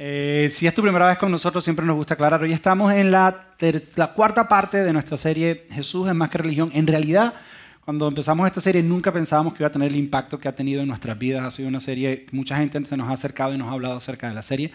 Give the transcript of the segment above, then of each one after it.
Eh, si es tu primera vez con nosotros, siempre nos gusta aclarar. Hoy estamos en la, la cuarta parte de nuestra serie Jesús es más que religión. En realidad, cuando empezamos esta serie nunca pensábamos que iba a tener el impacto que ha tenido en nuestras vidas. Ha sido una serie, mucha gente se nos ha acercado y nos ha hablado acerca de la serie.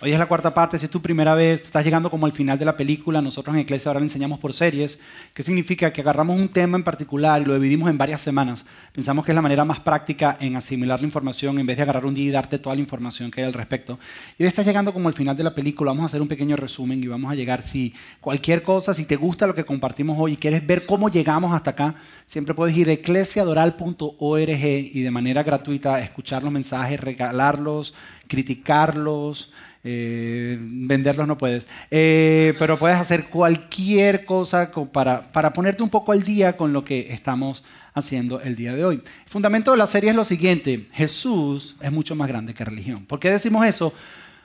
Hoy es la cuarta parte, si es tu primera vez, estás llegando como al final de la película. Nosotros en Iglesia ahora le enseñamos por series, que significa que agarramos un tema en particular y lo dividimos en varias semanas. Pensamos que es la manera más práctica en asimilar la información en vez de agarrar un día y darte toda la información que hay al respecto. Y hoy estás llegando como al final de la película, vamos a hacer un pequeño resumen y vamos a llegar, si cualquier cosa, si te gusta lo que compartimos hoy y quieres ver cómo llegamos hasta acá, Siempre puedes ir a eclesiadoral.org y de manera gratuita escuchar los mensajes, regalarlos, criticarlos, eh, venderlos no puedes, eh, pero puedes hacer cualquier cosa para, para ponerte un poco al día con lo que estamos haciendo el día de hoy. El fundamento de la serie es lo siguiente, Jesús es mucho más grande que religión. ¿Por qué decimos eso?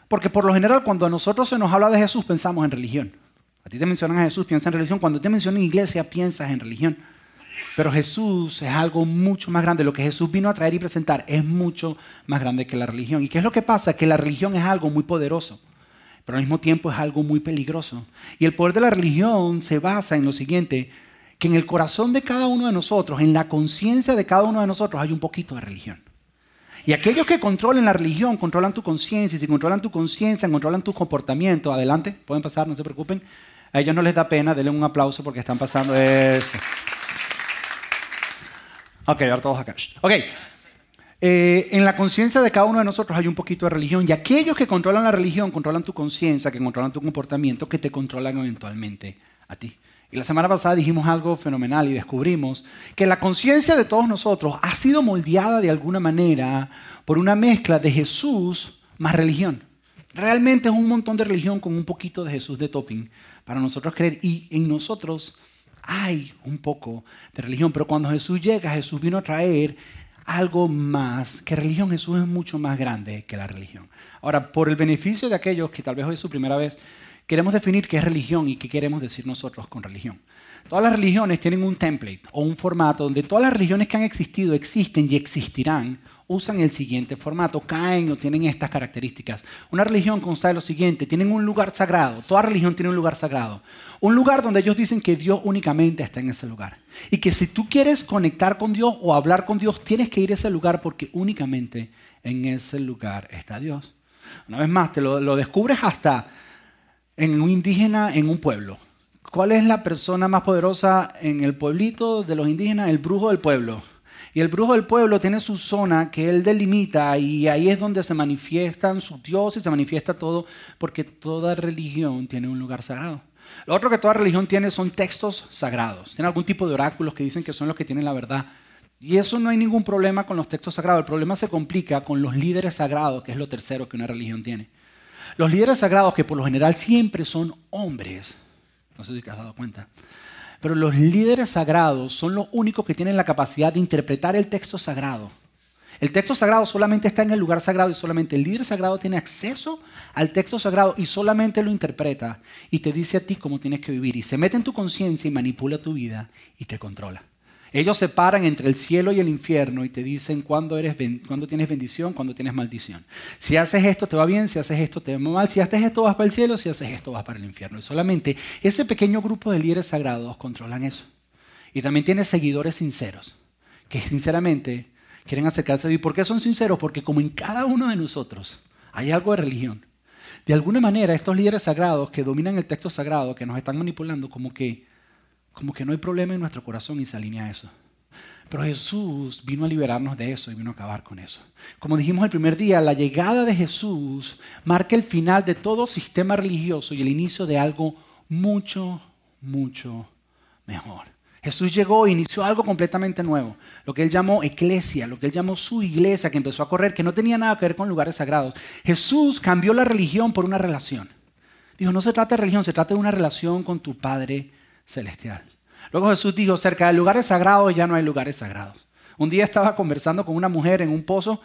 Porque por lo general cuando a nosotros se nos habla de Jesús pensamos en religión. A ti te mencionan a Jesús, piensas en religión. Cuando te mencionan iglesia, piensas en religión. Pero Jesús es algo mucho más grande. Lo que Jesús vino a traer y presentar es mucho más grande que la religión. ¿Y qué es lo que pasa? Que la religión es algo muy poderoso, pero al mismo tiempo es algo muy peligroso. Y el poder de la religión se basa en lo siguiente, que en el corazón de cada uno de nosotros, en la conciencia de cada uno de nosotros hay un poquito de religión. Y aquellos que controlen la religión controlan tu conciencia, y si controlan tu conciencia, controlan tu comportamiento. Adelante, pueden pasar, no se preocupen. A ellos no les da pena, denle un aplauso porque están pasando eso. Ok, ahora todos acá. Ok. Eh, en la conciencia de cada uno de nosotros hay un poquito de religión y aquellos que controlan la religión controlan tu conciencia, que controlan tu comportamiento, que te controlan eventualmente a ti. Y la semana pasada dijimos algo fenomenal y descubrimos que la conciencia de todos nosotros ha sido moldeada de alguna manera por una mezcla de Jesús más religión. Realmente es un montón de religión con un poquito de Jesús de topping para nosotros creer y en nosotros hay un poco de religión, pero cuando Jesús llega, Jesús vino a traer algo más que religión. Jesús es mucho más grande que la religión. Ahora, por el beneficio de aquellos que tal vez hoy es su primera vez, queremos definir qué es religión y qué queremos decir nosotros con religión. Todas las religiones tienen un template o un formato donde todas las religiones que han existido, existen y existirán usan el siguiente formato, caen o tienen estas características. Una religión consta de lo siguiente, tienen un lugar sagrado, toda religión tiene un lugar sagrado, un lugar donde ellos dicen que Dios únicamente está en ese lugar. Y que si tú quieres conectar con Dios o hablar con Dios, tienes que ir a ese lugar porque únicamente en ese lugar está Dios. Una vez más, te lo, descubres hasta en un indígena en un pueblo. ¿Cuál es la persona más poderosa en el pueblito de los indígenas? El brujo del pueblo. Y el brujo del pueblo tiene su zona que él delimita y ahí es donde se manifiestan sus dioses, se manifiesta todo, porque toda religión tiene un lugar sagrado. Lo otro que toda religión tiene son textos sagrados. Tiene algún tipo de oráculos que dicen que son los que tienen la verdad. Y eso no hay ningún problema con los textos sagrados. El problema se complica con los líderes sagrados, que es lo tercero que una religión tiene. Los líderes sagrados, que por lo general siempre son hombres, no sé si te has dado cuenta, pero los líderes sagrados son los únicos que tienen la capacidad de interpretar el texto sagrado. El texto sagrado solamente está en el lugar sagrado y solamente el líder sagrado tiene acceso al texto sagrado y solamente lo interpreta y te dice a ti cómo tienes que vivir y se mete en tu conciencia y manipula tu vida y te controla. Ellos se paran entre el cielo y el infierno y te dicen cuándo, eres, cuándo tienes bendición, cuándo tienes maldición. Si haces esto te va bien, si haces esto te va mal, si haces esto vas para el cielo, si haces esto vas para el infierno. Y solamente ese pequeño grupo de líderes sagrados controlan eso. Y también tiene seguidores sinceros, que sinceramente quieren acercarse a Dios. ¿Y por qué son sinceros? Porque como en cada uno de nosotros hay algo de religión. De alguna manera estos líderes sagrados que dominan el texto sagrado, que nos están manipulando, como que como que no hay problema en nuestro corazón y se alinea a eso. Pero Jesús vino a liberarnos de eso y vino a acabar con eso. Como dijimos el primer día, la llegada de Jesús marca el final de todo sistema religioso y el inicio de algo mucho, mucho mejor. Jesús llegó e inició algo completamente nuevo, lo que él llamó eclesia, lo que él llamó su iglesia, que empezó a correr, que no tenía nada que ver con lugares sagrados. Jesús cambió la religión por una relación. Dijo, no se trata de religión, se trata de una relación con tu Padre celestial. Luego Jesús dijo, cerca de lugares sagrados ya no hay lugares sagrados. Un día estaba conversando con una mujer en un pozo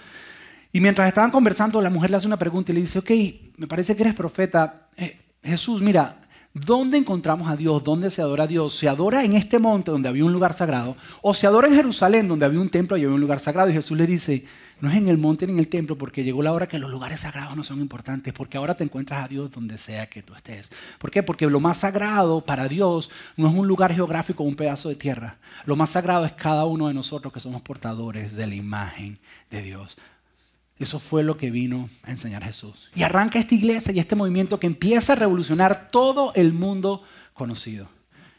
y mientras estaban conversando la mujer le hace una pregunta y le dice, ok, me parece que eres profeta. Eh, Jesús, mira, ¿Dónde encontramos a Dios? ¿Dónde se adora a Dios? ¿Se adora en este monte donde había un lugar sagrado? ¿O se adora en Jerusalén donde había un templo y había un lugar sagrado? Y Jesús le dice, no es en el monte ni en el templo porque llegó la hora que los lugares sagrados no son importantes, porque ahora te encuentras a Dios donde sea que tú estés. ¿Por qué? Porque lo más sagrado para Dios no es un lugar geográfico o un pedazo de tierra. Lo más sagrado es cada uno de nosotros que somos portadores de la imagen de Dios. Eso fue lo que vino a enseñar Jesús. Y arranca esta iglesia y este movimiento que empieza a revolucionar todo el mundo conocido.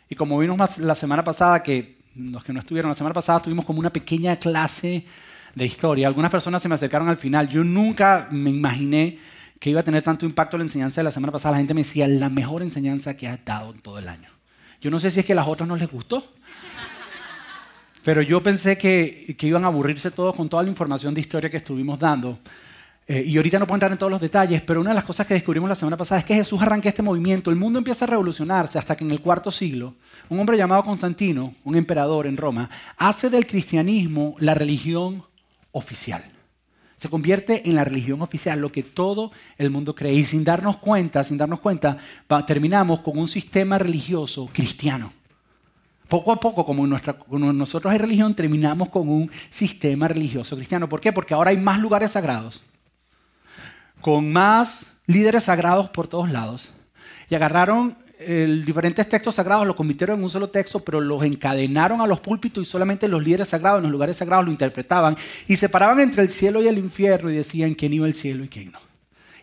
Y como vimos la semana pasada, que los que no estuvieron la semana pasada, tuvimos como una pequeña clase de historia. Algunas personas se me acercaron al final. Yo nunca me imaginé que iba a tener tanto impacto la enseñanza de la semana pasada. La gente me decía, la mejor enseñanza que has dado en todo el año. Yo no sé si es que a las otras no les gustó. Pero yo pensé que, iban a aburrirse todos con toda la información de historia que estuvimos dando. Eh, y ahorita no puedo entrar en todos los detalles, pero una de las cosas que descubrimos la semana pasada es que Jesús arranca este movimiento. El mundo empieza a revolucionarse hasta que en el cuarto siglo, un hombre llamado Constantino, un emperador en Roma, hace del cristianismo la religión oficial. Se convierte en la religión oficial, lo que todo el mundo cree. Y sin darnos cuenta, sin darnos cuenta, terminamos con un sistema religioso cristiano. Poco a poco, como en, nosotros hay religión, terminamos con un sistema religioso cristiano. ¿Por qué? Porque ahora hay más lugares sagrados, con más líderes sagrados por todos lados. Y agarraron diferentes textos sagrados, los convirtieron en un solo texto, pero los encadenaron a los púlpitos y solamente los líderes sagrados en los lugares sagrados lo interpretaban y separaban entre el cielo y el infierno y decían quién iba al cielo y quién no.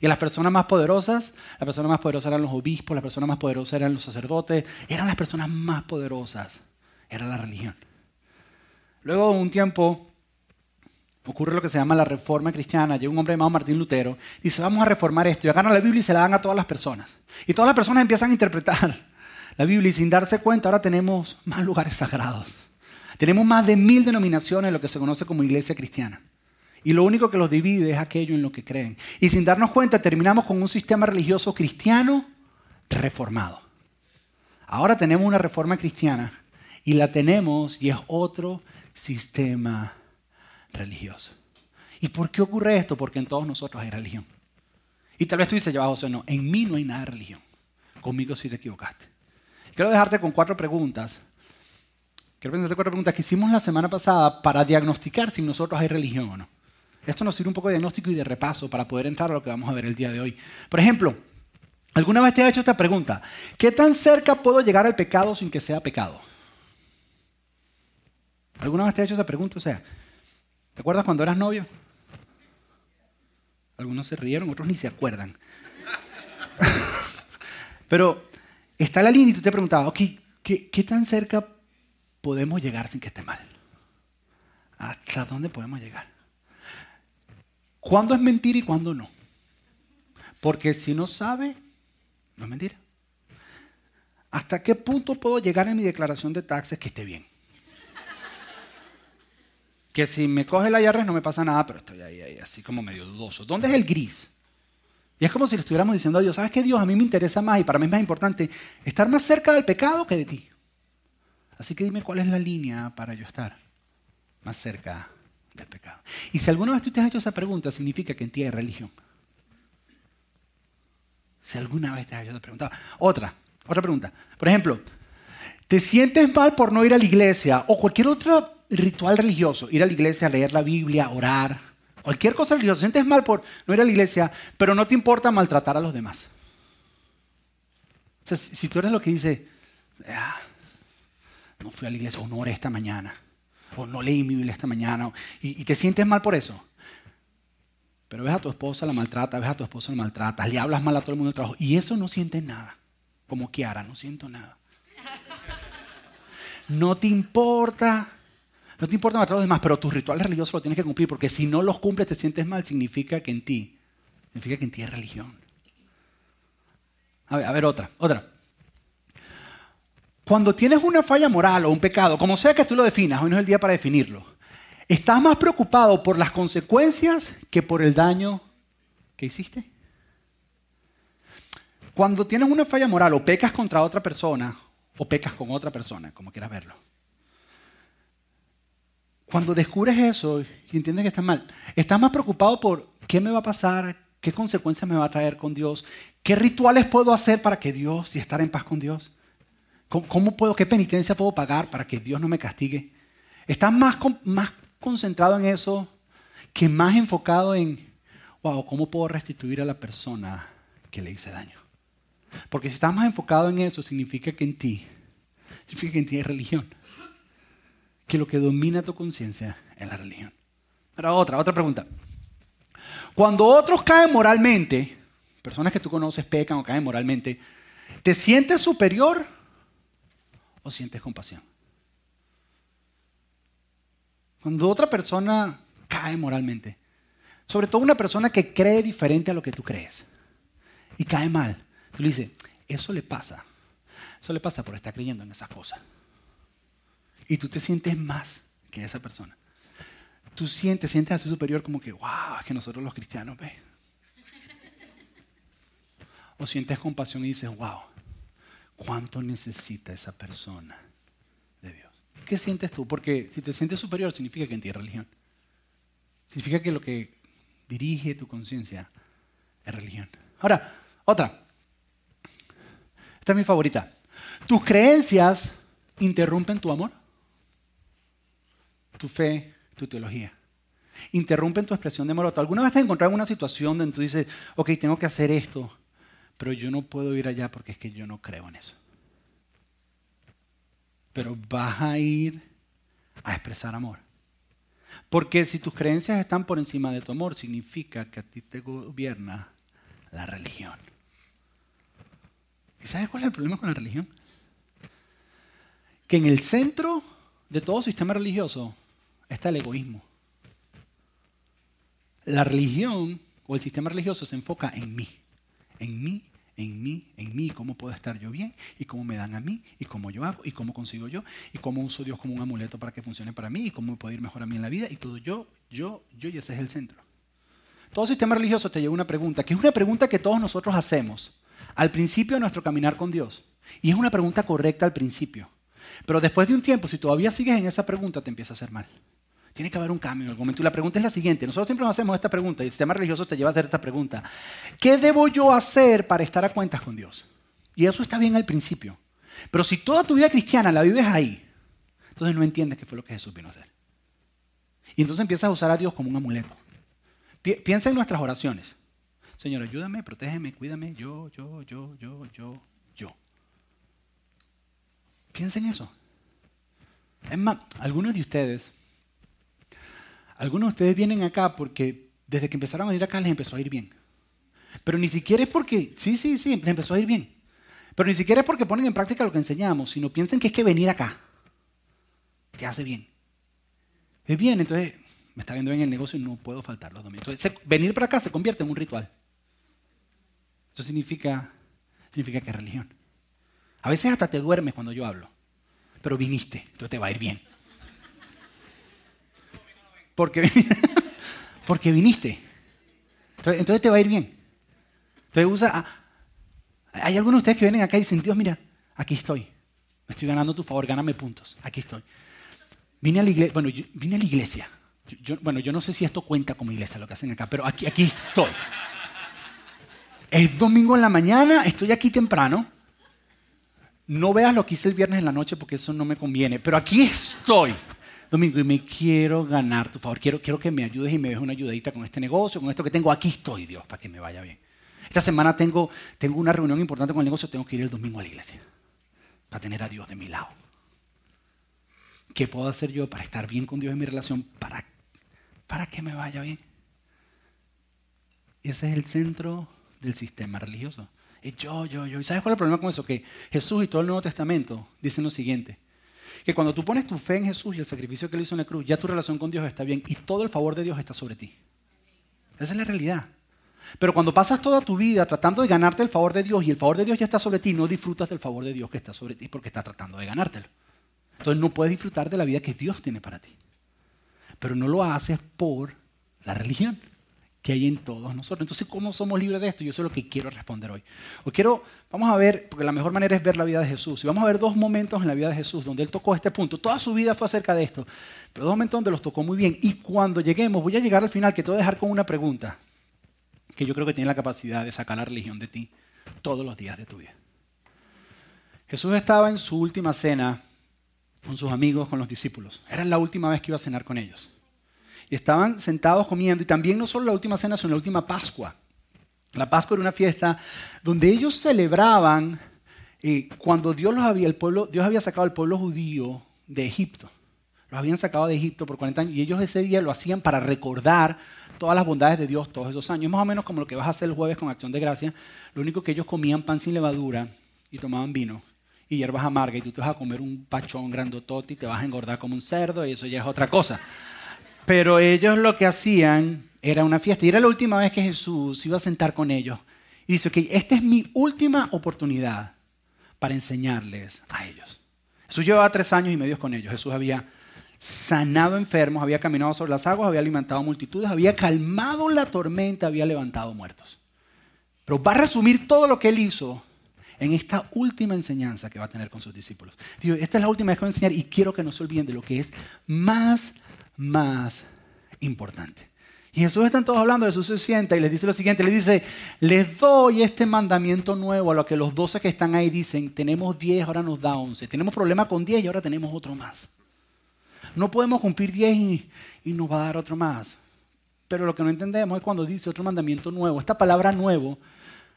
Y las personas más poderosas, las personas más poderosas eran los obispos, las personas más poderosas eran los sacerdotes, eran las personas más poderosas, era la religión. Luego un tiempo ocurre lo que se llama la reforma cristiana. Llega un hombre llamado Martín Lutero y dice, vamos a reformar esto. Y agarran la Biblia y se la dan a todas las personas. Y todas las personas empiezan a interpretar la Biblia y sin darse cuenta ahora tenemos más lugares sagrados. Tenemos más de mil denominaciones en lo que se conoce como iglesia cristiana. Y lo único que los divide es aquello en lo que creen. Y sin darnos cuenta terminamos con un sistema religioso cristiano reformado. Ahora tenemos una reforma cristiana y la tenemos y es otro sistema religioso. ¿Y por qué ocurre esto? Porque en todos nosotros hay religión. Y tal vez tú dices, José, no, en mí no hay nada de religión. Conmigo sí te equivocaste. Quiero dejarte con cuatro preguntas. Quiero pensarte cuatro preguntas que hicimos la semana pasada para diagnosticar si nosotros hay religión o no. Esto nos sirve un poco de diagnóstico y de repaso para poder entrar a lo que vamos a ver el día de hoy. Por ejemplo, ¿alguna vez te ha hecho esta pregunta? ¿Qué tan cerca puedo llegar al pecado sin que sea pecado? ¿Alguna vez te ha hecho esa pregunta? O sea, ¿te acuerdas cuando eras novio? Algunos se rieron, otros ni se acuerdan. Pero está la línea y tú te preguntabas, ok, ¿qué, ¿qué tan cerca podemos llegar sin que esté mal? ¿Hasta dónde podemos llegar? ¿Cuándo es mentira y cuándo no? Porque si no sabe, no es mentira. ¿Hasta qué punto puedo llegar en mi declaración de taxes que esté bien? Que si me coge la IRS no me pasa nada, pero estoy ahí, ahí, así como medio dudoso. ¿Dónde es el gris? Y es como si le estuviéramos diciendo a Dios, ¿sabes qué Dios? A mí me interesa más y para mí es más importante estar más cerca del pecado que de ti. Así que dime cuál es la línea para yo estar más cerca Y si alguna vez tú te has hecho esa pregunta, significa que en ti hay religión. Si alguna vez te has hecho esa pregunta. Otra, otra pregunta. Por ejemplo, ¿te sientes mal por no ir a la iglesia o cualquier otro ritual religioso? Ir a la iglesia, leer la Biblia, orar, cualquier cosa religiosa. ¿Te sientes mal por no ir a la iglesia, pero no te importa maltratar a los demás? Si tú eres lo que dice, ah, no fui a la iglesia o no oré esta mañana, no leí mi Biblia esta mañana, y, te sientes mal por eso. Pero ves a tu esposa, la maltrata, ves a tu esposa, la maltrata, le hablas mal a todo el mundo del trabajo, y eso no sientes nada. Como Kiara, no siento nada. No te importa, no te importa matar a los demás, pero tus rituales religiosos los tienes que cumplir, porque si no los cumples te sientes mal, significa que en ti, significa que en ti es religión. A ver otra, otra. Cuando tienes una falla moral o un pecado, como sea que tú lo definas, hoy no es el día para definirlo, ¿estás más preocupado por las consecuencias que por el daño que hiciste? Cuando tienes una falla moral o pecas contra otra persona o pecas con otra persona, como quieras verlo, cuando descubres eso y entiendes que estás mal, ¿estás más preocupado por qué me va a pasar, ¿Qué consecuencias me va a traer con Dios? ¿Qué rituales puedo hacer para que Dios y estar en paz con Dios? ¿Cómo, puedo, qué penitencia puedo pagar para que Dios no me castigue? Estás más, más concentrado en eso que más enfocado en, wow, ¿cómo puedo restituir a la persona que le hice daño? Porque si estás más enfocado en eso, significa que en ti, significa que en ti hay religión. Que lo que domina tu conciencia es la religión. Ahora otra, otra pregunta. Cuando otros caen moralmente, personas que tú conoces pecan o caen moralmente, ¿te sientes superior o sientes compasión? Cuando otra persona cae moralmente, sobre todo una persona que cree diferente a lo que tú crees y cae mal, tú le dices, eso le pasa, eso le pasa por estar creyendo en esas cosas. Y tú te sientes más que esa persona tú sientes, sientes a tu superior como que, wow, es que nosotros los cristianos, ve. O sientes compasión y dices, wow, ¿cuánto necesita esa persona de Dios? ¿Qué sientes tú? Porque si te sientes superior significa que en ti hay religión. Significa que lo que dirige tu conciencia es religión. Ahora, otra. Esta es mi favorita. ¿Tus creencias interrumpen tu amor? ¿Tu fe tu teología. Interrumpen tu expresión de amor. ¿Alguna vez te has encontrado en una situación donde tú dices, ok, tengo que hacer esto, pero yo no puedo ir allá porque es que yo no creo en eso? Pero vas a ir a expresar amor. Porque si tus creencias están por encima de tu amor, significa que a ti te gobierna la religión. ¿Y sabes cuál es el problema con la religión? Que en el centro de todo sistema religioso está el egoísmo. La religión o el sistema religioso se enfoca en mí, en mí, en mí, en mí, cómo puedo estar yo bien y cómo me dan a mí y cómo yo hago y cómo consigo yo y cómo uso Dios como un amuleto para que funcione para mí y cómo me puede ir mejor a mí en la vida y todo yo, yo, yo y ese es el centro. Todo sistema religioso te lleva una pregunta, que es una pregunta que todos nosotros hacemos al principio de nuestro caminar con Dios. Y es una pregunta correcta al principio. Pero después de un tiempo, si todavía sigues en esa pregunta, te empieza a hacer mal. Tiene que haber un cambio en algún momento. Y la pregunta es la siguiente. Nosotros siempre nos hacemos esta pregunta y el sistema religioso te lleva a hacer esta pregunta. ¿Qué debo yo hacer para estar a cuentas con Dios? Y eso está bien al principio. Pero si toda tu vida cristiana la vives ahí, entonces no entiendes qué fue lo que Jesús vino a hacer. Y entonces empiezas a usar a Dios como un amuleto. Piensa en nuestras oraciones. Señor, ayúdame, protégeme, cuídame, yo, yo, yo, yo, yo, yo. Piensa en eso. Es más, algunos de ustedes algunos de ustedes vienen acá porque desde que empezaron a venir acá les empezó a ir bien. Pero ni siquiera es porque, sí, sí, sí, les empezó a ir bien. Pero ni siquiera es porque ponen en práctica lo que enseñamos, sino piensen que es que venir acá te hace bien. Es bien, entonces me está viendo bien el negocio y no puedo faltar los domingos. Entonces, venir para acá se convierte en un ritual. Eso significa, significa que es religión. A veces hasta te duermes cuando yo hablo, pero viniste, entonces te va a ir bien. Porque, porque viniste. Entonces, te va a ir bien. Entonces usa... Ah, hay algunos de ustedes que vienen acá y dicen, Dios, mira, aquí estoy. Me estoy ganando tu favor, gáname puntos. Aquí estoy. Vine a la iglesia. Bueno, yo, vine a la iglesia. bueno, yo no sé si esto cuenta como iglesia, lo que hacen acá, pero aquí, aquí estoy. Es domingo en la mañana, estoy aquí temprano. No veas lo que hice el viernes en la noche porque eso no me conviene, pero aquí estoy. Domingo, y me quiero ganar tu favor. Quiero, quiero que me ayudes y me des una ayudadita con este negocio, con esto que tengo. Aquí estoy, Dios, para que me vaya bien. Esta semana tengo, tengo una reunión importante con el negocio, tengo que ir el domingo a la iglesia para tener a Dios de mi lado. ¿Qué puedo hacer yo para estar bien con Dios en mi relación? Para, para que me vaya bien. Ese es el centro del sistema religioso. Es yo, yo, yo. ¿Y sabes cuál es el problema con eso? Que Jesús y todo el Nuevo Testamento dicen lo siguiente que cuando tú pones tu fe en Jesús y el sacrificio que él hizo en la cruz, ya tu relación con Dios está bien y todo el favor de Dios está sobre ti. Esa es la realidad. Pero cuando pasas toda tu vida tratando de ganarte el favor de Dios y el favor de Dios ya está sobre ti, no disfrutas del favor de Dios que está sobre ti porque está tratando de ganártelo. Entonces no puedes disfrutar de la vida que Dios tiene para ti. Pero no lo haces por la religión que hay en todos nosotros. Entonces, ¿cómo somos libres de esto? Yo eso es lo que quiero responder hoy. Hoy quiero, vamos a ver, porque la mejor manera es ver la vida de Jesús. Y vamos a ver dos momentos en la vida de Jesús donde él tocó este punto. Toda su vida fue acerca de esto, pero dos momentos donde los tocó muy bien. Y cuando lleguemos, voy a llegar al final, que te voy a dejar con una pregunta. que yo creo que tiene la capacidad de sacar la religión de ti todos los días de tu vida. Jesús estaba en su última cena con sus amigos, con los discípulos. Era la última vez que iba a cenar con ellos. Y estaban sentados comiendo, y también no solo la última cena, sino la última Pascua. La Pascua era una fiesta donde ellos celebraban eh, cuando Dios, los había, el pueblo, Dios había sacado al pueblo judío de Egipto. Los habían sacado de Egipto por 40 años y ellos ese día lo hacían para recordar todas las bondades de Dios todos esos años. Más o menos como lo que vas a hacer el jueves con Acción de Gracia. Lo único que ellos comían pan sin levadura y tomaban vino y hierbas amargas y tú te vas a comer un pachón grandotote y te vas a engordar como un cerdo y eso ya es otra cosa. Pero ellos lo que hacían era una fiesta y era la última vez que Jesús iba a sentar con ellos. Y dice, ok, esta es mi última oportunidad para enseñarles a ellos. Jesús llevaba tres años y medio con ellos. Jesús había sanado enfermos, había caminado sobre las aguas, había alimentado multitudes, había calmado la tormenta, había levantado muertos. Pero va a resumir todo lo que él hizo en esta última enseñanza que va a tener con sus discípulos. Digo, esta es la última vez que voy a enseñar y quiero que no se olviden de lo que es más, más importante. Y Jesús están todos hablando, Jesús se sienta y les dice lo siguiente, les dice, les doy este mandamiento nuevo a lo que los doce que están ahí dicen, tenemos diez, ahora nos da once, tenemos problema con diez y ahora tenemos otro más. No podemos cumplir diez y, y nos va a dar otro más. Pero lo que no entendemos es cuando dice otro mandamiento nuevo. Esta palabra nuevo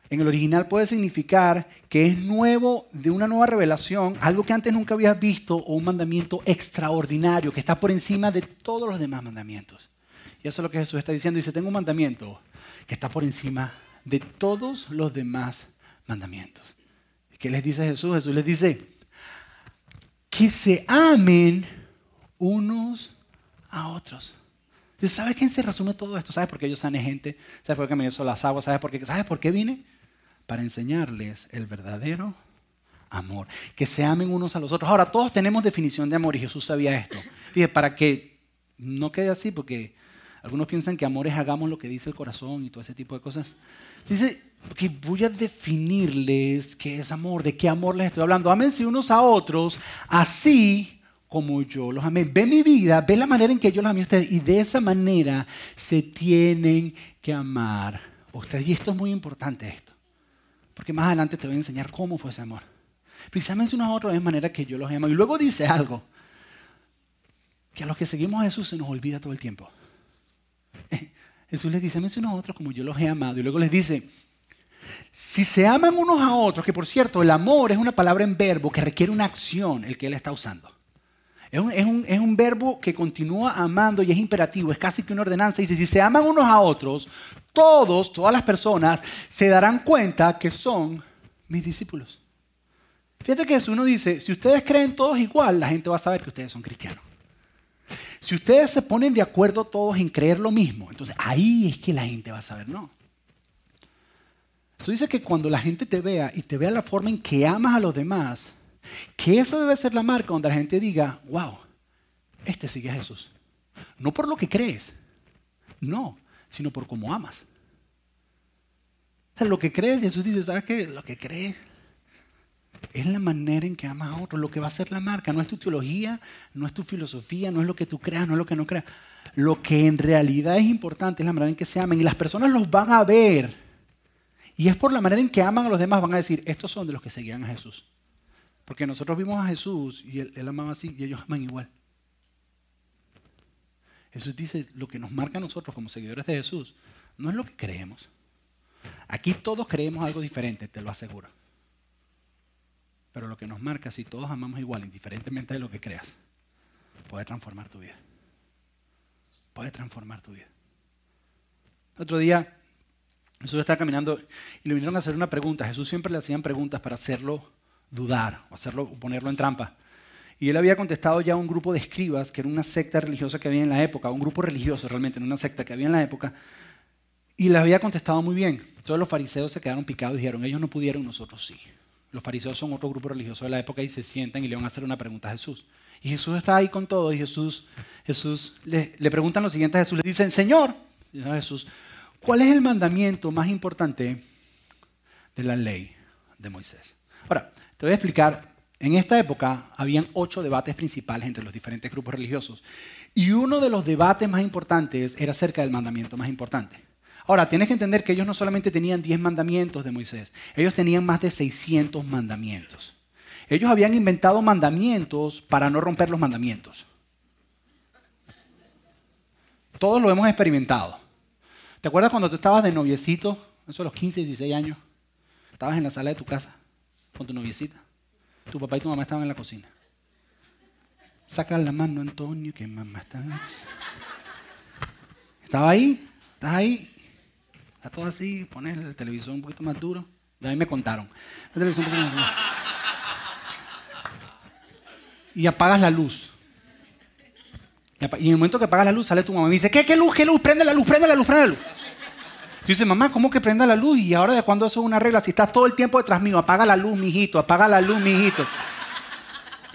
en el original puede significar que es nuevo de una nueva revelación, algo que antes nunca habías visto, o un mandamiento extraordinario que está por encima de todos los demás mandamientos. Y eso es lo que Jesús está diciendo. Dice, tengo un mandamiento que está por encima de todos los demás mandamientos. ¿Qué les dice Jesús? Jesús les dice, que se amen unos a otros. ¿Sabes quién se resume todo esto? ¿Sabes por qué yo sané gente? ¿Sabes por qué me hizo las aguas? ¿Sabes por qué? ¿Sabes por qué vine? Para enseñarles el verdadero amor. Que se amen unos a los otros. Ahora, todos tenemos definición de amor y Jesús sabía esto. Fíjate, para que no quede así, porque algunos piensan que amor es hagamos lo que dice el corazón y todo ese tipo de cosas. Dice que voy a definirles qué es amor, de qué amor les estoy hablando. Amense unos a otros así como yo los amé. Ve mi vida, ve la manera en que yo los amé a ustedes y de esa manera se tienen que amar ustedes. Y esto es muy importante esto. Porque más adelante te voy a enseñar cómo fue ese amor. Precisamente unos a otros de manera que yo los amo. Y luego dice algo, que a los que seguimos a Jesús se nos olvida todo el tiempo. Jesús les dice, amen unos a otros como yo los he amado. Y luego les dice, si se aman unos a otros, que por cierto, el amor es una palabra en verbo que requiere una acción, el que él está usando. Es un, verbo que continúa amando y es imperativo, es casi que una ordenanza. Dice, si se aman unos a otros, todos, todas las personas, se darán cuenta que son mis discípulos. Fíjate que uno dice, si ustedes creen todos igual, la gente va a saber que ustedes son cristianos. Si ustedes se ponen de acuerdo todos en creer lo mismo, entonces ahí es que la gente va a saber, no. Eso dice que cuando la gente te vea y te vea la forma en que amas a los demás, que eso debe ser la marca donde la gente diga, wow, este sigue a Jesús. No por lo que crees, no, sino por cómo amas. lo que crees, Jesús dice, ¿sabes qué? Lo que crees es la manera en que amas a otro, lo que va a ser la marca. No es tu teología, no es tu filosofía, no es lo que tú creas, no es lo que no creas. Lo que en realidad es importante es la manera en que se aman. Y las personas los van a ver. Y es por la manera en que aman a los demás, van a decir, estos son de los que seguían a Jesús. Porque nosotros vimos a Jesús y él, él amaba así y ellos aman igual. Jesús dice, lo que nos marca a nosotros como seguidores de Jesús no es lo que creemos. Aquí todos creemos algo diferente, te lo aseguro. Pero lo que nos marca, si todos amamos igual, indiferentemente de lo que creas, puede transformar tu vida. Puede transformar tu vida. Otro día, Jesús estaba caminando y le vinieron a hacer una pregunta. Jesús siempre le hacían preguntas para hacerlo dudar o hacerlo, ponerlo en trampa. Y él había contestado ya a un grupo de escribas, que era una secta religiosa que había en la época, un grupo religioso realmente, no una secta que había en la época, y le había contestado muy bien. Todos los fariseos se quedaron picados y dijeron, ellos no pudieron, nosotros sí. Los fariseos son otro grupo religioso de la época y se sientan y le van a hacer una pregunta a Jesús. Y Jesús está ahí con todo y Jesús, Jesús le, le preguntan lo siguiente a Jesús, le dicen, Señor, Jesús, ¿cuál es el mandamiento más importante de la ley de Moisés? Ahora, te voy a explicar. En esta época habían ocho debates principales entre los diferentes grupos religiosos. Y uno de los debates más importantes era acerca del mandamiento más importante. Ahora, tienes que entender que ellos no solamente tenían 10 mandamientos de Moisés, ellos tenían más de 600 mandamientos. Ellos habían inventado mandamientos para no romper los mandamientos. Todos lo hemos experimentado. ¿Te acuerdas cuando tú estabas de noviecito, eso a los 15, 16 años? Estabas en la sala de tu casa con tu noviecita. Tu papá y tu mamá estaban en la cocina. Saca la mano, Antonio, que mamá está. Estaba ahí, estás ahí, está todo así, pones el televisor un poquito más duro. De ahí me contaron. Y apagas la luz. Y en el momento que apagas la luz, sale tu mamá y dice, ¿qué, qué luz, qué luz? Prende la luz, prende la luz, prende la luz. Y dice, mamá, ¿cómo que prenda la luz? Y ahora de cuándo eso es una regla? Si estás todo el tiempo detrás mío, apaga la luz, mijito, apaga la luz, mijito.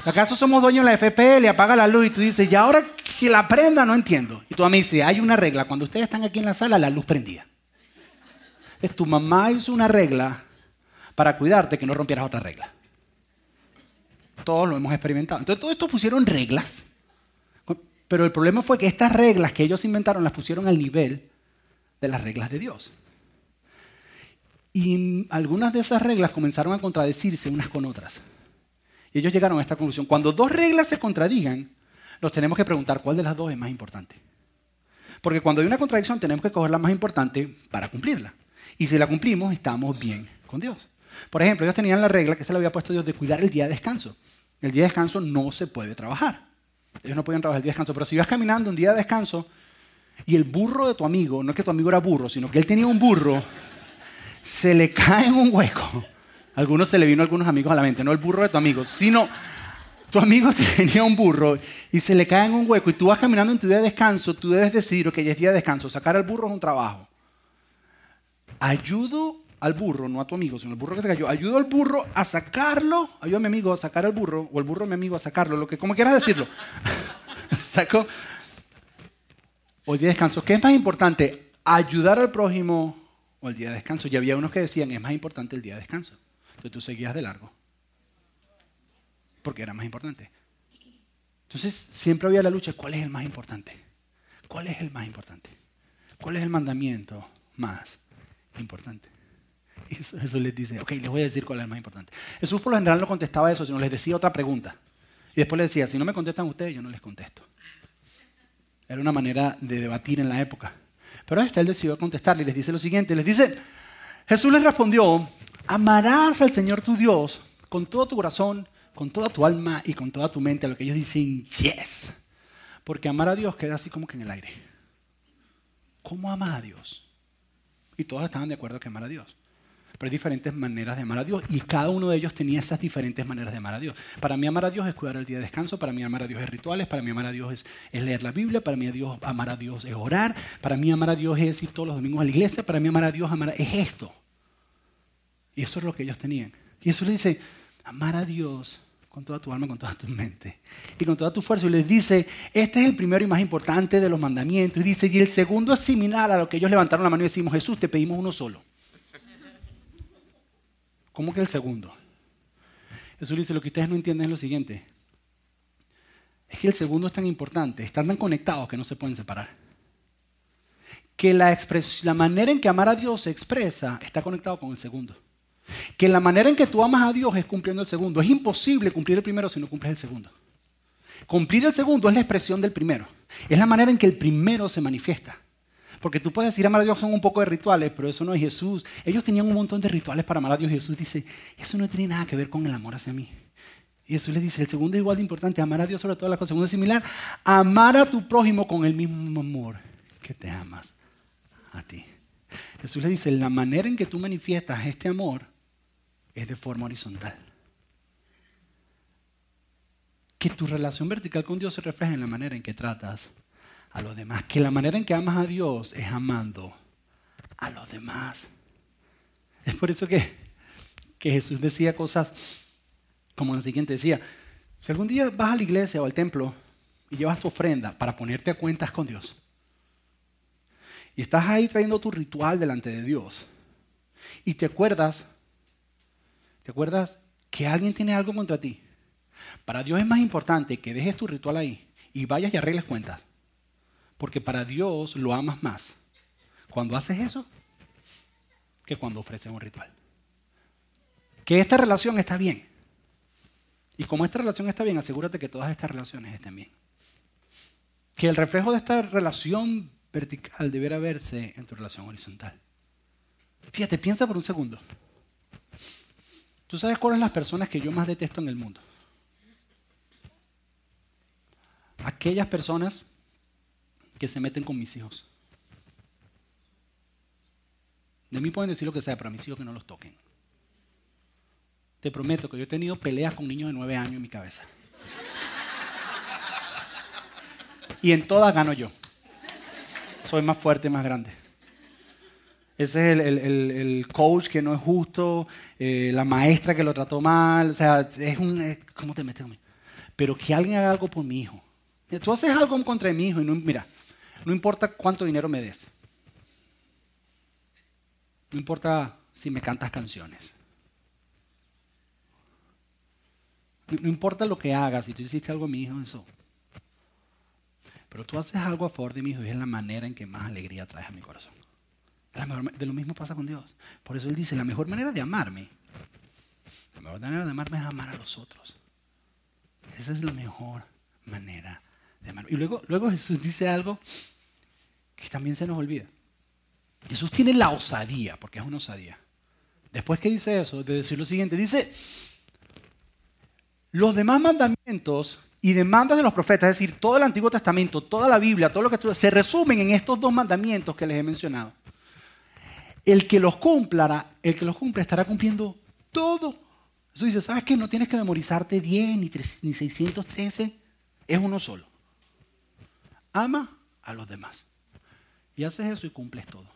¿Acaso somos dueños de la FPL? Apaga la luz y tú dices, ¿y ahora que la prenda? No entiendo. Y tu mamá dice, hay una regla. Cuando ustedes están aquí en la sala, la luz prendía. Es tu mamá hizo una regla para cuidarte que no rompieras otra regla. Todos lo hemos experimentado. Entonces, todo esto pusieron reglas. Pero el problema fue que estas reglas que ellos inventaron las pusieron al nivel de las reglas de Dios. Y algunas de esas reglas comenzaron a contradecirse unas con otras. Y ellos llegaron a esta conclusión. Cuando dos reglas se contradigan, nos tenemos que preguntar cuál de las dos es más importante. Porque cuando hay una contradicción tenemos que coger la más importante para cumplirla. Y si la cumplimos, estamos bien con Dios. Por ejemplo, ellos tenían la regla que se le había puesto Dios de cuidar el día de descanso. El día de descanso no se puede trabajar. Ellos no podían trabajar el día de descanso. Pero si vas caminando un día de descanso y el burro de tu amigo, no es que tu amigo era burro, sino que él tenía un burro, se le cae en un hueco. Algunos se le vino a algunos amigos a la mente, no el burro de tu amigo, sino tu amigo tenía un burro y se le cae en un hueco y tú vas caminando en tu día de descanso, tú debes decidir, ok, es día de descanso, sacar al burro es un trabajo. Ayudo al burro, no a tu amigo, sino al burro que se cayó, ayudo al burro a sacarlo, ayudo a mi amigo a sacar al burro, o el burro a mi amigo a sacarlo, lo que como quieras decirlo. Saco, o el día de descanso. ¿Qué es más importante? ¿Ayudar al prójimo o el día de descanso? Y había unos que decían, es más importante el día de descanso. Entonces tú seguías de largo. Porque era más importante. Entonces siempre había la lucha, ¿cuál es el más importante? ¿Cuál es el más importante? ¿Cuál es el mandamiento más importante? Y Jesús les dice, ok, les voy a decir cuál es el más importante. Jesús por lo general no contestaba eso, sino les decía otra pregunta. Y después les decía, si no me contestan ustedes, yo no les contesto. Era una manera de debatir en la época. Pero este él decidió contestarle y les dice lo siguiente. Les dice, Jesús les respondió, amarás al Señor tu Dios con todo tu corazón, con toda tu alma y con toda tu mente. A lo que ellos dicen, yes. Porque amar a Dios queda así como que en el aire. ¿Cómo ama a Dios? Y todos estaban de acuerdo que amar a Dios. Pero hay diferentes maneras de amar a Dios y cada uno de ellos tenía esas diferentes maneras de amar a Dios. Para mí amar a Dios es cuidar el día de descanso, para mí amar a Dios es rituales, para mí amar a Dios es, leer la Biblia, para mí a Dios, amar a Dios es orar, para mí amar a Dios es ir todos los domingos a la iglesia, para mí amar a Dios amar, es esto. Y eso es lo que ellos tenían. Y eso les dice, amar a Dios con toda tu alma, con toda tu mente y con toda tu fuerza. Y les dice, este es el primero y más importante de los mandamientos. Y dice, y el segundo es similar a lo que ellos levantaron la mano y decimos, Jesús, te pedimos uno solo. ¿Cómo que el segundo? Jesús dice, lo que ustedes no entienden es lo siguiente. Es que el segundo es tan importante, están tan conectados que no se pueden separar. Que la, la manera en que amar a Dios se expresa está conectado con el segundo. Que la manera en que tú amas a Dios es cumpliendo el segundo. Es imposible cumplir el primero si no cumples el segundo. Cumplir el segundo es la expresión del primero. Es la manera en que el primero se manifiesta. Porque tú puedes decir amar a Dios son un poco de rituales, pero eso no es Jesús. Ellos tenían un montón de rituales para amar a Dios. Jesús dice, eso no tiene nada que ver con el amor hacia mí. Y Jesús les dice, el segundo es igual de importante, amar a Dios sobre todas las cosas. Segundo es similar, amar a tu prójimo con el mismo amor que te amas a ti. Jesús le dice, la manera en que tú manifiestas este amor es de forma horizontal. Que tu relación vertical con Dios se refleja en la manera en que tratas a los demás. Que la manera en que amas a Dios es amando a los demás. Es por eso que, que Jesús decía cosas como lo siguiente, decía, si algún día vas a la iglesia o al templo y llevas tu ofrenda para ponerte a cuentas con Dios, y estás ahí trayendo tu ritual delante de Dios, y te acuerdas, te acuerdas que alguien tiene algo contra ti, para Dios es más importante que dejes tu ritual ahí y vayas y arregles cuentas porque para Dios lo amas más cuando haces eso que cuando ofreces un ritual. Que esta relación está bien. Y como esta relación está bien, asegúrate que todas estas relaciones estén bien. Que el reflejo de esta relación vertical debiera verse en tu relación horizontal. Fíjate, piensa por un segundo. ¿Tú sabes cuáles son las personas que yo más detesto en el mundo? Aquellas personas que se meten con mis hijos. De mí pueden decir lo que sea, pero a mis hijos que no los toquen. Te prometo que yo he tenido peleas con niños de nueve años en mi cabeza. Y en todas gano yo. Soy más fuerte, más grande. Ese es el, coach que no es justo, eh, la maestra que lo trató mal. O sea, es un. ¿Cómo te metes conmigo? Pero que alguien haga algo por mi hijo. Tú haces algo contra mi hijo y no, mira, no importa cuánto dinero me des. No importa si me cantas canciones. No importa lo que hagas, si tú hiciste algo a mi hijo, eso. Pero tú haces algo a favor de mi hijo y es la manera en que más alegría traes a mi corazón. de lo mismo pasa con Dios. Por eso Él dice, la mejor manera de amarme, la mejor manera de amarme es amar a los otros. Esa es la mejor manera Y luego, Jesús dice algo que también se nos olvida. Jesús tiene la osadía, porque es una osadía. Después que dice eso, de decir lo siguiente, dice, los demás mandamientos y demandas de los profetas, es decir, todo el Antiguo Testamento, toda la Biblia, todo lo que tú, se resumen en estos dos mandamientos que les he mencionado. El que los cumpla, el que los cumpla estará cumpliendo todo. Eso dice, ¿sabes qué? No tienes que memorizarte 10 ni, ni 613, es uno solo. Ama a los demás. Y haces eso y cumples todo.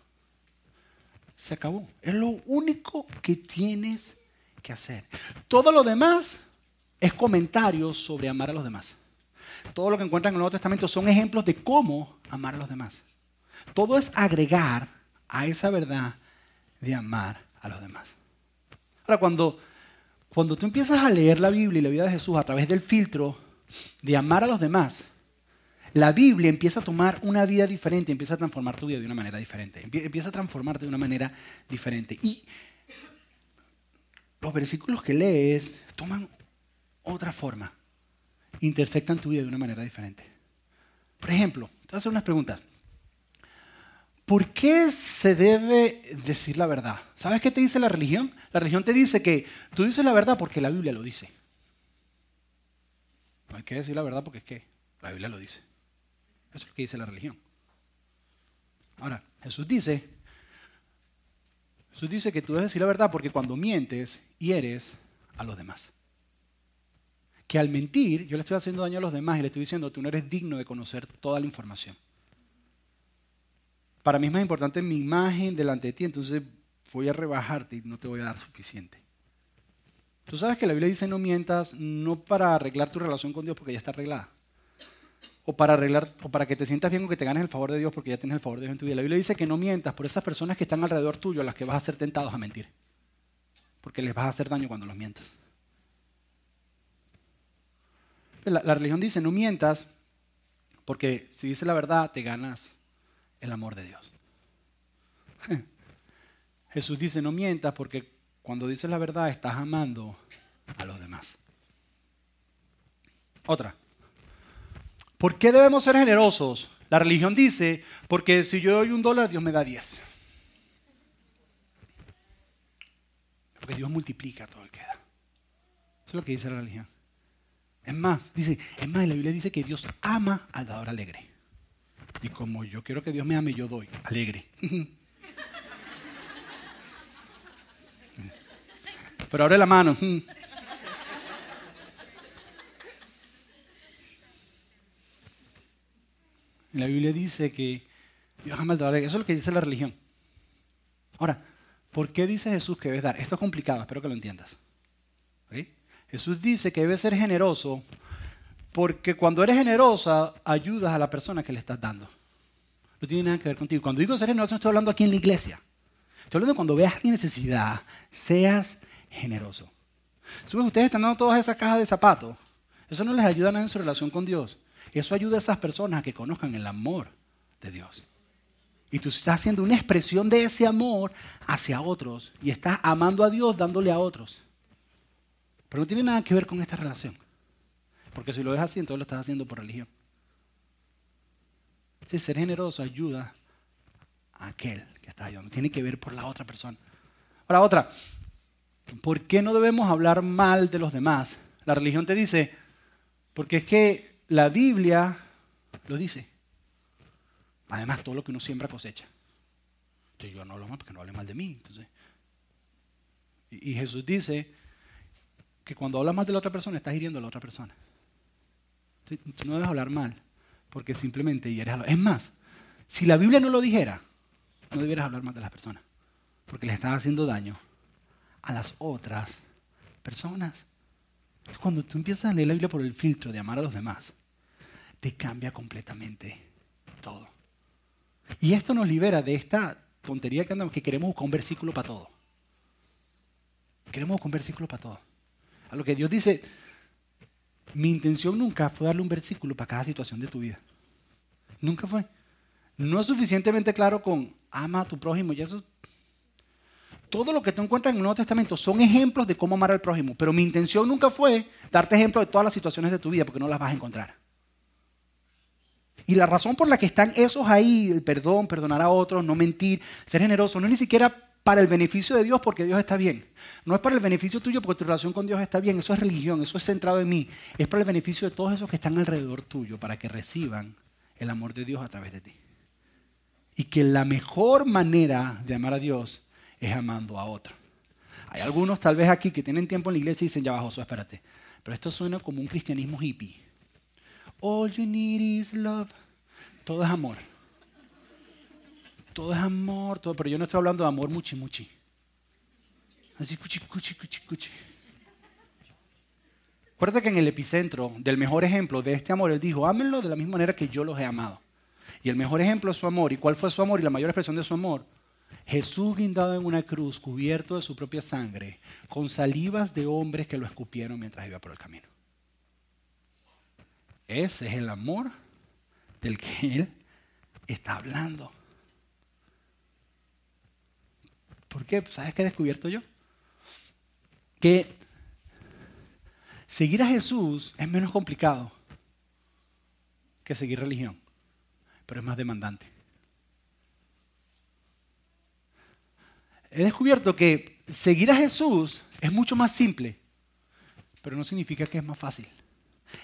Se acabó. Es lo único que tienes que hacer. Todo lo demás es comentarios sobre amar a los demás. Todo lo que encuentran en el Nuevo Testamento son ejemplos de cómo amar a los demás. Todo es agregar a esa verdad de amar a los demás. Ahora, cuando, cuando tú empiezas a leer la Biblia y la vida de Jesús a través del filtro de amar a los demás, la Biblia empieza a tomar una vida diferente, empieza a transformar tu vida de una manera diferente, empieza a transformarte de una manera diferente. Y los versículos que lees toman otra forma. Intersectan tu vida de una manera diferente. Por ejemplo, te voy a hacer unas preguntas. ¿Por qué se debe decir la verdad? ¿Sabes qué te dice la religión? La religión te dice que tú dices la verdad porque la Biblia lo dice. No hay que decir la verdad porque es que la Biblia lo dice. Eso es lo que dice la religión. Ahora, Jesús dice, Jesús dice que tú debes decir la verdad porque cuando mientes, hieres a los demás que al mentir yo le estoy haciendo daño a los demás y le estoy diciendo, tú no eres digno de conocer toda la información. Para mí es más importante mi imagen delante de ti, entonces voy a rebajarte y no te voy a dar suficiente. Tú sabes que la Biblia dice no mientas no para arreglar tu relación con Dios porque ya está arreglada. O para arreglar, o para que te sientas bien o que te ganes el favor de Dios porque ya tienes el favor de Dios en tu vida. La Biblia dice que no mientas por esas personas que están alrededor tuyo a las que vas a ser tentados a mentir. Porque les vas a hacer daño cuando los mientas. La, religión dice, no mientas, porque si dices la verdad, te ganas el amor de Dios. Jesús dice, no mientas, porque cuando dices la verdad, estás amando a los demás. Otra. ¿Por qué debemos ser generosos? La religión dice, porque si yo doy un dólar, Dios me da diez. Porque Dios multiplica todo el que da. Eso es lo que dice la religión. Es más, dice, es más, la Biblia dice que Dios ama al dador alegre. Y como yo quiero que Dios me ame, yo doy alegre. Pero abre la mano. La Biblia dice que Dios ama al. Eso es lo que dice la religión. Ahora, ¿por qué dice Jesús que debes dar? Esto es complicado, espero que lo entiendas. Jesús dice que debes ser generoso porque cuando eres generosa ayudas a la persona que le estás dando. No tiene nada que ver contigo. Cuando digo ser generoso, no estoy hablando aquí en la iglesia. Estoy hablando cuando veas alguien necesidad, seas generoso. Si ustedes están dando todas esas cajas de zapatos, eso no les ayuda nada en su relación con Dios. Eso ayuda a esas personas a que conozcan el amor de Dios. Y tú estás haciendo una expresión de ese amor hacia otros. Y estás amando a Dios dándole a otros. Pero no tiene nada que ver con esta relación. Porque si lo ves así, entonces lo estás haciendo por religión. Si ser generoso ayuda a aquel que está ayudando. Tiene que ver por la otra persona. Ahora, otra. ¿Por qué no debemos hablar mal de los demás? La religión te dice, porque es que la Biblia lo dice. Además, todo lo que uno siembra cosecha. Entonces yo no hablo mal porque no hable mal de mí. Y, Jesús dice que cuando hablas mal de la otra persona, estás hiriendo a la otra persona. No debes hablar mal, porque simplemente hieres a la... Es más, si la Biblia no lo dijera, no debieras hablar mal de las personas, porque les estás haciendo daño a las otras personas. Cuando tú empiezas a leer la Biblia por el filtro de amar a los demás, te cambia completamente todo. Y esto nos libera de esta tontería que andamos, que queremos buscar un versículo para todo. Queremos buscar un versículo para todo. A lo que Dios dice, mi intención nunca fue darle un versículo para cada situación de tu vida. Nunca fue. No es suficientemente claro con ama a tu prójimo y eso. Todo lo que tú encuentras en el Nuevo Testamento son ejemplos de cómo amar al prójimo, pero mi intención nunca fue darte ejemplos de todas las situaciones de tu vida porque no las vas a encontrar. Y la razón por la que están esos ahí, el perdón, perdonar a otros, no mentir, ser generoso, no es ni siquiera para el beneficio de Dios porque Dios está bien. No es para el beneficio tuyo porque tu relación con Dios está bien. Eso es religión, eso es centrado en mí. Es para el beneficio de todos esos que están alrededor tuyo, para que reciban el amor de Dios a través de ti. Y que la mejor manera de amar a Dios es amando a otro. Hay algunos tal vez aquí que tienen tiempo en la iglesia y dicen, ya bajo, espérate. Pero esto suena como un cristianismo hippie. All you need is love. Todo es amor todo es amor, todo, pero yo no estoy hablando de amor muchi muchi. Así, cuchi, cuchi, cuchi, cuchi. Acuérdate que en el epicentro del mejor ejemplo de este amor, él dijo, ámenlo de la misma manera que yo los he amado. Y el mejor ejemplo es su amor. ¿Y cuál fue su amor? Y la mayor expresión de su amor. Jesús guindado en una cruz, cubierto de su propia sangre, con salivas de hombres que lo escupieron mientras iba por el camino. Ese es el amor del que él está hablando. ¿Por qué? ¿Sabes qué he descubierto yo? Que seguir a Jesús es menos complicado que seguir religión, pero es más demandante. He descubierto que seguir a Jesús es mucho más simple, pero no significa que es más fácil.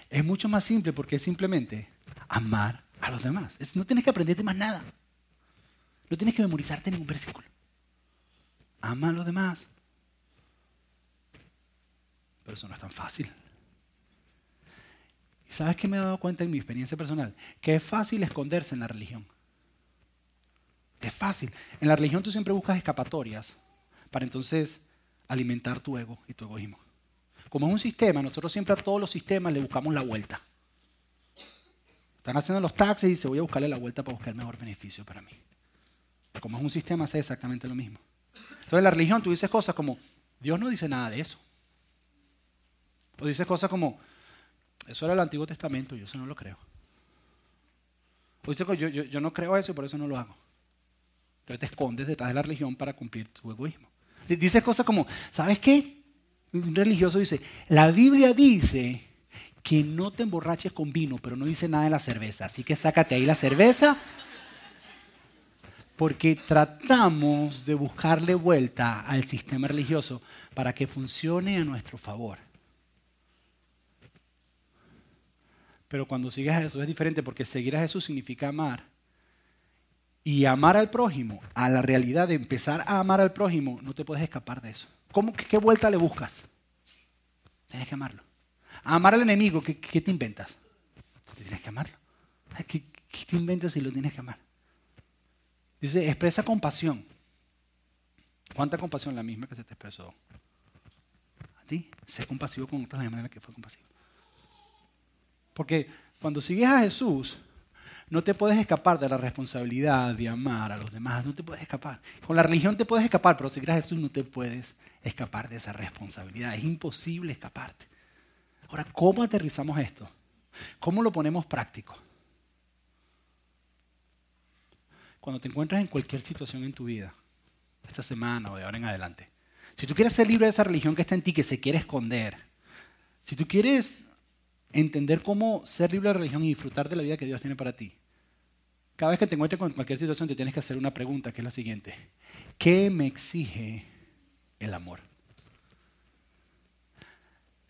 Es mucho más simple porque es simplemente amar a los demás. no tienes que aprenderte más nada. No tienes que memorizarte ningún versículo ama a los demás. Pero eso no es tan fácil. ¿Y sabes qué me he dado cuenta en mi experiencia personal? Que es fácil esconderse en la religión. Es fácil. En la religión tú siempre buscas escapatorias para entonces alimentar tu ego y tu egoísmo. Como es un sistema, nosotros siempre a todos los sistemas le buscamos la vuelta. Están haciendo los taxis y se voy a buscarle la vuelta para buscar el mejor beneficio para mí. Como es un sistema, hace exactamente lo mismo. Entonces en la religión tú dices cosas como, Dios no dice nada de eso. O dices cosas como, eso era el Antiguo Testamento, yo eso no lo creo. O dices, yo, yo no creo eso y por eso no lo hago. Entonces te escondes detrás de la religión para cumplir tu egoísmo. Dices cosas como, ¿sabes qué? Un religioso dice, la Biblia dice que no te emborraches con vino, pero no dice nada de la cerveza. Así que sácate ahí la cerveza porque tratamos de buscarle vuelta al sistema religioso para que funcione a nuestro favor. Pero cuando sigues a Jesús es diferente porque seguir a Jesús significa amar. Y amar al prójimo, a la realidad de empezar a amar al prójimo, no te puedes escapar de eso. ¿Cómo, ¿Qué vuelta le buscas? Tienes que amarlo. amar al enemigo, ¿qué, te inventas? Tienes que amarlo. ¿Qué, ¿Qué te inventas si lo tienes que amar? Dice, expresa compasión. ¿Cuánta compasión? La misma que se te expresó a ti. Sé compasivo con otros de la manera que fue compasivo. Porque cuando sigues a Jesús, no te puedes escapar de la responsabilidad de amar a los demás. No te puedes escapar. Con la religión te puedes escapar, pero seguir a Jesús no te puedes escapar de esa responsabilidad. Es imposible escaparte. Ahora, ¿cómo aterrizamos esto? ¿Cómo lo ponemos práctico? cuando te encuentras en cualquier situación en tu vida, esta semana o de ahora en adelante, si tú quieres ser libre de esa religión que está en ti, que se quiere esconder, si tú quieres entender cómo ser libre de religión y disfrutar de la vida que Dios tiene para ti, cada vez que te encuentres con cualquier situación te tienes que hacer una pregunta, que es la siguiente. ¿Qué me exige el amor?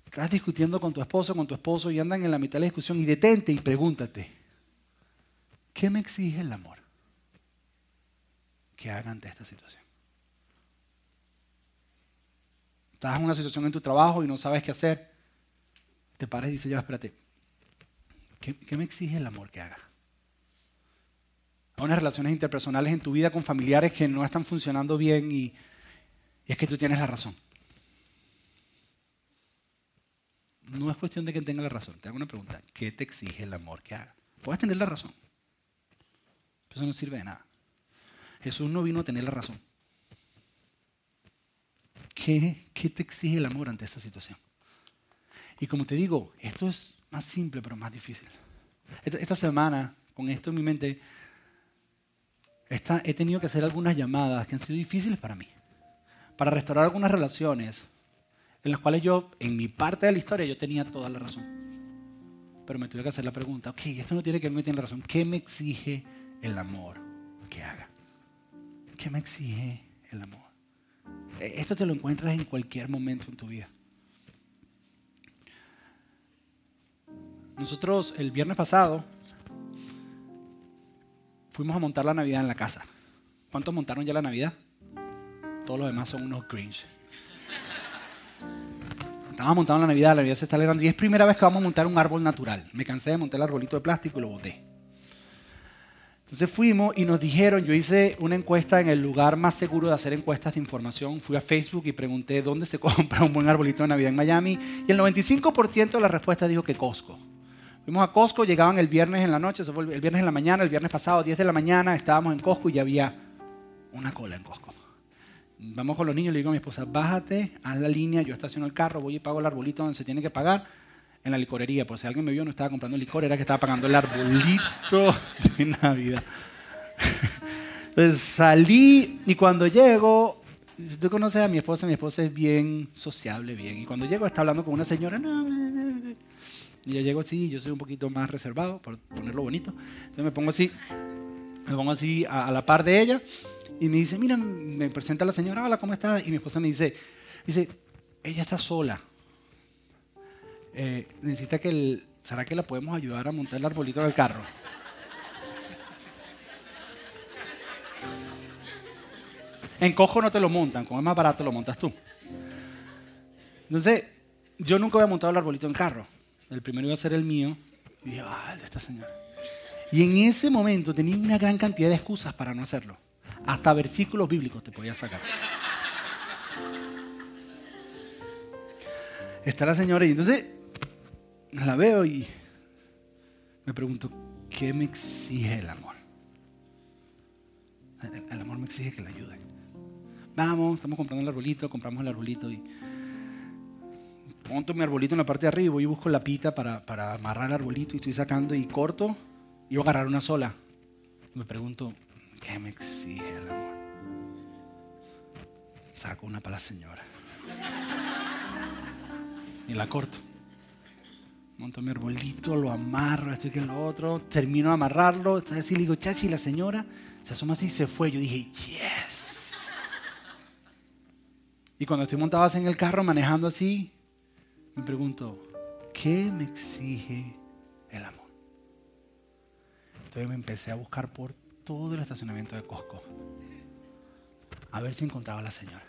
Estás discutiendo con tu esposo, con tu esposo y andan en la mitad de la discusión y detente y pregúntate, ¿qué me exige el amor? Que haga ante esta situación. Estás en una situación en tu trabajo y no sabes qué hacer. Te paras y dices, ya, espérate, ¿qué, ¿qué me exige el amor que haga? Hay unas relaciones interpersonales en tu vida con familiares que no están funcionando bien y es que tú tienes la razón. No es cuestión de que tenga la razón. Te hago una pregunta. ¿Qué te exige el amor que haga? Puedes tener la razón. Pero eso no sirve de nada. Jesús no vino a tener la razón. ¿Qué, ¿Qué, te exige el amor ante esa situación? Y como te digo, esto es más simple, pero más difícil. Esta, semana, con esto en mi mente, he tenido que hacer algunas llamadas que han sido difíciles para mí. Para restaurar algunas relaciones en las cuales yo, en mi parte de la historia, yo tenía toda la razón. Pero me tuve que hacer la pregunta, ok, esto no tiene que ver me tiene la razón. ¿Qué me exige el amor que haga? ¿Qué me exige el amor? E, esto te lo encuentras en cualquier momento en tu vida. Nosotros el viernes pasado fuimos a montar la Navidad en la casa. ¿Cuántos montaron ya la Navidad? Todos los demás son unos cringe. Estábamos montando la Navidad, la Navidad se está alegrando y es primera vez que vamos a montar un árbol natural. Me cansé de montar el arbolito de plástico y lo boté. Entonces fuimos y nos dijeron, yo hice una encuesta en el lugar más seguro de hacer encuestas de información. Fui a Facebook y pregunté dónde se compra un buen arbolito de Navidad en Miami y el 95% de la respuesta dijo que Costco. Fuimos a Costco, llegaban el viernes en la noche, el viernes en la mañana, el viernes pasado, 10 de la mañana, estábamos en Costco y ya había una cola en Costco. Vamos con los niños, le digo a mi esposa, bájate, haz la línea, yo estaciono el carro, voy y pago el arbolito donde se tiene que pagar, en la licorería. Por si alguien me vio, no estaba comprando licor, era que estaba pagando el arbolito de Navidad. Entonces salí y cuando llego, si tú conoces a mi esposa, mi esposa es bien sociable, bien. Y cuando llego está hablando con una señora, no, y yo llego así, yo soy un poquito más reservado, por ponerlo bonito. Entonces me pongo así, me pongo así a la par de ella y me dice, mira, me presenta la señora, hola, ¿cómo estás? Y mi esposa me dice, dice, ella está sola. Eh, necesita que el, ¿será que la podemos ayudar a montar el arbolito del carro? En cojo no te lo montan, como es más barato lo montas tú. Entonces, yo nunca había montado el arbolito en carro. El primero iba a ser el mío. Y dije, ah, el esta señora. Y en ese momento tenía una gran cantidad de excusas para no hacerlo. Hasta versículos bíblicos te podía sacar. Está la señora y entonces la veo y me pregunto, ¿qué me exige el amor? El, amor me exige que la ayude. Vamos, estamos comprando el arbolito, compramos el arbolito y monto mi arbolito en la parte de arriba y busco la pita para, para amarrar el arbolito y estoy sacando y corto y voy a agarrar una sola. Me pregunto, ¿qué me exige el amor? Saco una para la señora. Y la corto. Monto mi arbolito, lo amarro, esto y que lo otro. Termino de amarrarlo. Entonces así le digo, chachi, la señora se asoma así y se fue. Yo dije, yes. Y cuando estoy montado así en el carro, manejando así, me pregunto, ¿qué me exige el amor? Entonces me empecé a buscar por todo el estacionamiento de Costco a ver si encontraba a la señora.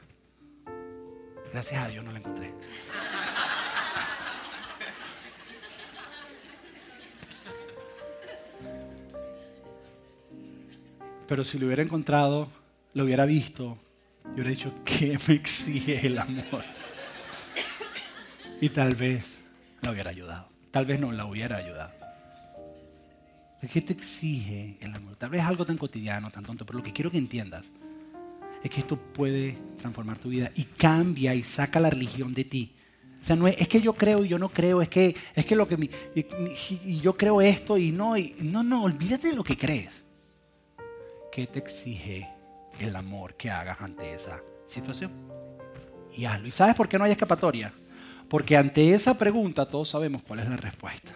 Gracias a Dios no la encontré. Pero si lo hubiera encontrado, lo hubiera visto, yo hubiera dicho, ¿qué me exige el amor? Y tal vez la hubiera ayudado. Tal vez no la hubiera ayudado. ¿Qué te exige el amor? Tal vez algo tan cotidiano, tan tonto, pero lo que quiero que entiendas es que esto puede transformar tu vida y cambia y saca la religión de ti. O sea, no es, que yo creo y yo no creo, es que, es que lo que y, yo creo esto y no, y, no, no, olvídate de lo que crees. ¿qué te exige el amor que hagas ante esa situación? Y hazlo. ¿Y sabes por qué no hay escapatoria? Porque ante esa pregunta todos sabemos cuál es la respuesta.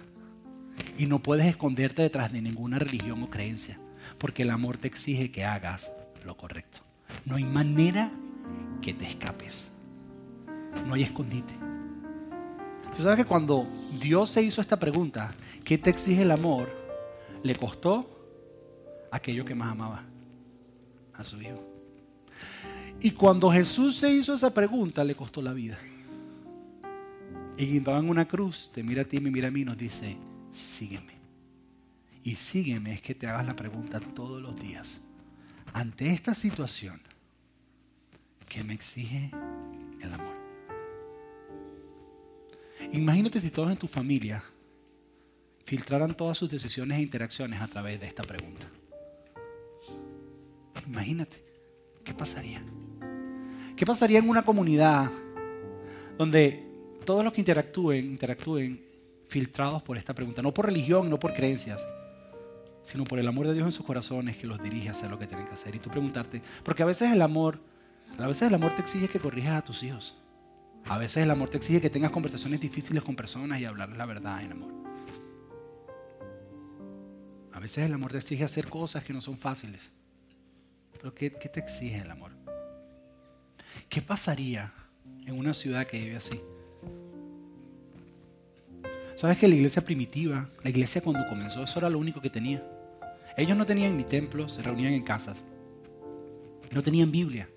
Y no puedes esconderte detrás de ninguna religión o creencia, porque el amor te exige que hagas lo correcto. No hay manera que te escapes. No hay escondite. Tú sabes que cuando Dios se hizo esta pregunta, ¿qué te exige el amor? Le costó aquello que más amaba, a su hijo. Y cuando Jesús se hizo esa pregunta, le costó la vida. Y guindado en una cruz, te mira a ti, me mira a mí, nos dice, sígueme. Y sígueme es que te hagas la pregunta todos los días. Ante esta situación, ¿qué me exige el amor? Imagínate si todos en tu familia filtraran todas sus decisiones e interacciones a través de esta pregunta. Imagínate, ¿qué pasaría? ¿Qué pasaría en una comunidad donde todos los que interactúen, interactúen filtrados por esta pregunta? No por religión, no por creencias, sino por el amor de Dios en sus corazones que los dirige a hacer lo que tienen que hacer. Y tú preguntarte, porque a veces el amor, a veces el amor te exige que corrijas a tus hijos. A veces el amor te exige que tengas conversaciones difíciles con personas y hablarles la verdad en amor. A veces el amor te exige hacer cosas que no son fáciles. Pero ¿qué, qué te exige el amor? ¿Qué pasaría en una ciudad que vive así? ¿Sabes que la iglesia primitiva, la iglesia cuando comenzó, eso era lo único que tenía? Ellos no tenían ni templos, se reunían en casas. No tenían Biblia.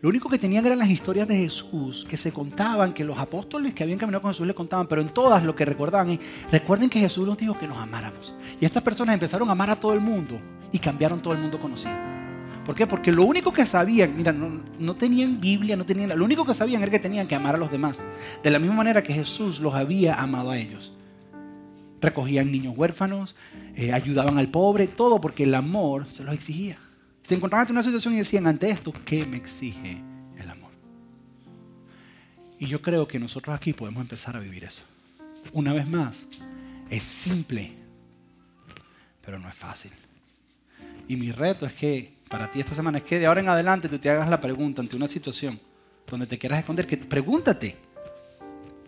Lo único que tenían eran las historias de Jesús que se contaban, que los apóstoles que habían caminado con Jesús le contaban, pero en todas lo que recordaban es, recuerden que Jesús nos dijo que nos amáramos. Y estas personas empezaron a amar a todo el mundo y cambiaron todo el mundo conocido. ¿Por qué? Porque lo único que sabían, mira, no, tenían Biblia, no tenían, lo único que sabían era que tenían que amar a los demás. De la misma manera que Jesús los había amado a ellos. Recogían niños huérfanos, eh, ayudaban al pobre, todo porque el amor se los exigía. Se encontraban en una situación y decían, ante esto, ¿qué me exige el amor? Y yo creo que nosotros aquí podemos empezar a vivir eso. Una vez más, es simple, pero no es fácil. Y mi reto es que para ti esta semana es que de ahora en adelante tú te hagas la pregunta ante una situación donde te quieras esconder, que pregúntate,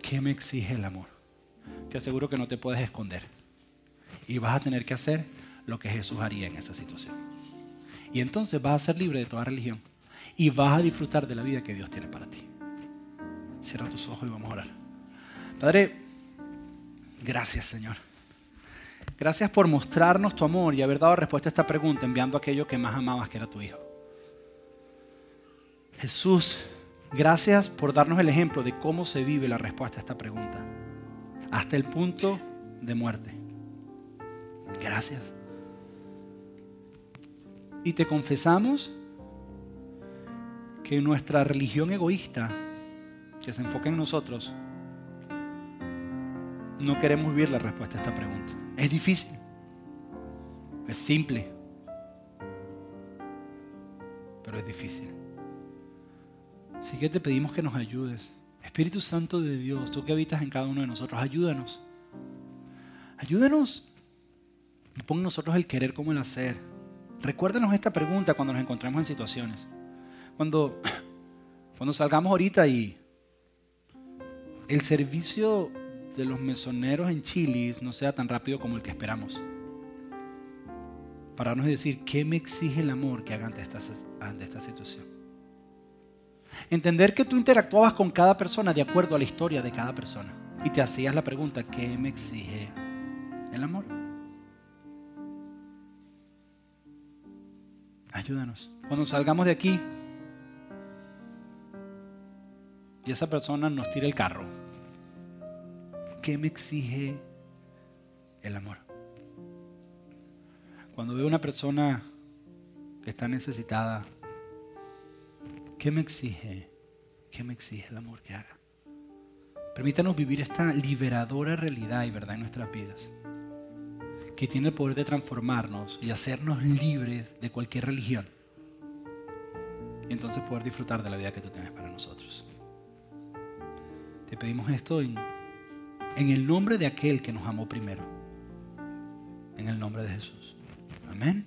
¿qué me exige el amor? Te aseguro que no te puedes esconder. Y vas a tener que hacer lo que Jesús haría en esa situación. Y entonces vas a ser libre de toda religión. Y vas a disfrutar de la vida que Dios tiene para ti. Cierra tus ojos y vamos a orar. Padre, gracias Señor. Gracias por mostrarnos tu amor y haber dado respuesta a esta pregunta enviando aquello que más amabas, que era tu Hijo. Jesús, gracias por darnos el ejemplo de cómo se vive la respuesta a esta pregunta, hasta el punto de muerte. Gracias. Y te confesamos que nuestra religión egoísta, que se enfoca en nosotros, no queremos vivir la respuesta a esta pregunta. Es difícil. Es simple. Pero es difícil. Así que te pedimos que nos ayudes. Espíritu Santo de Dios, tú que habitas en cada uno de nosotros, ayúdanos. Ayúdanos y pon nosotros el querer como el hacer. Recuérdanos esta pregunta cuando nos encontremos en situaciones. Cuando, cuando salgamos ahorita y el servicio de los mesoneros en Chile no sea tan rápido como el que esperamos. Pararnos y decir, ¿qué me exige el amor que haga ante esta, ante esta situación? Entender que tú interactuabas con cada persona de acuerdo a la historia de cada persona. Y te hacías la pregunta, ¿qué me exige el amor? Ayúdanos. Cuando salgamos de aquí y esa persona nos tire el carro, ¿qué me exige el amor? Cuando veo una persona que está necesitada, ¿qué me exige? ¿Qué me exige el amor que haga? Permítanos vivir esta liberadora realidad y verdad en nuestras vidas, que tiene el poder de transformarnos y hacernos libres de cualquier religión. Y entonces poder disfrutar de la vida que tú tienes para nosotros. Te pedimos esto en en el nombre de aquel que nos amó primero. En el nombre de Jesús. Amén.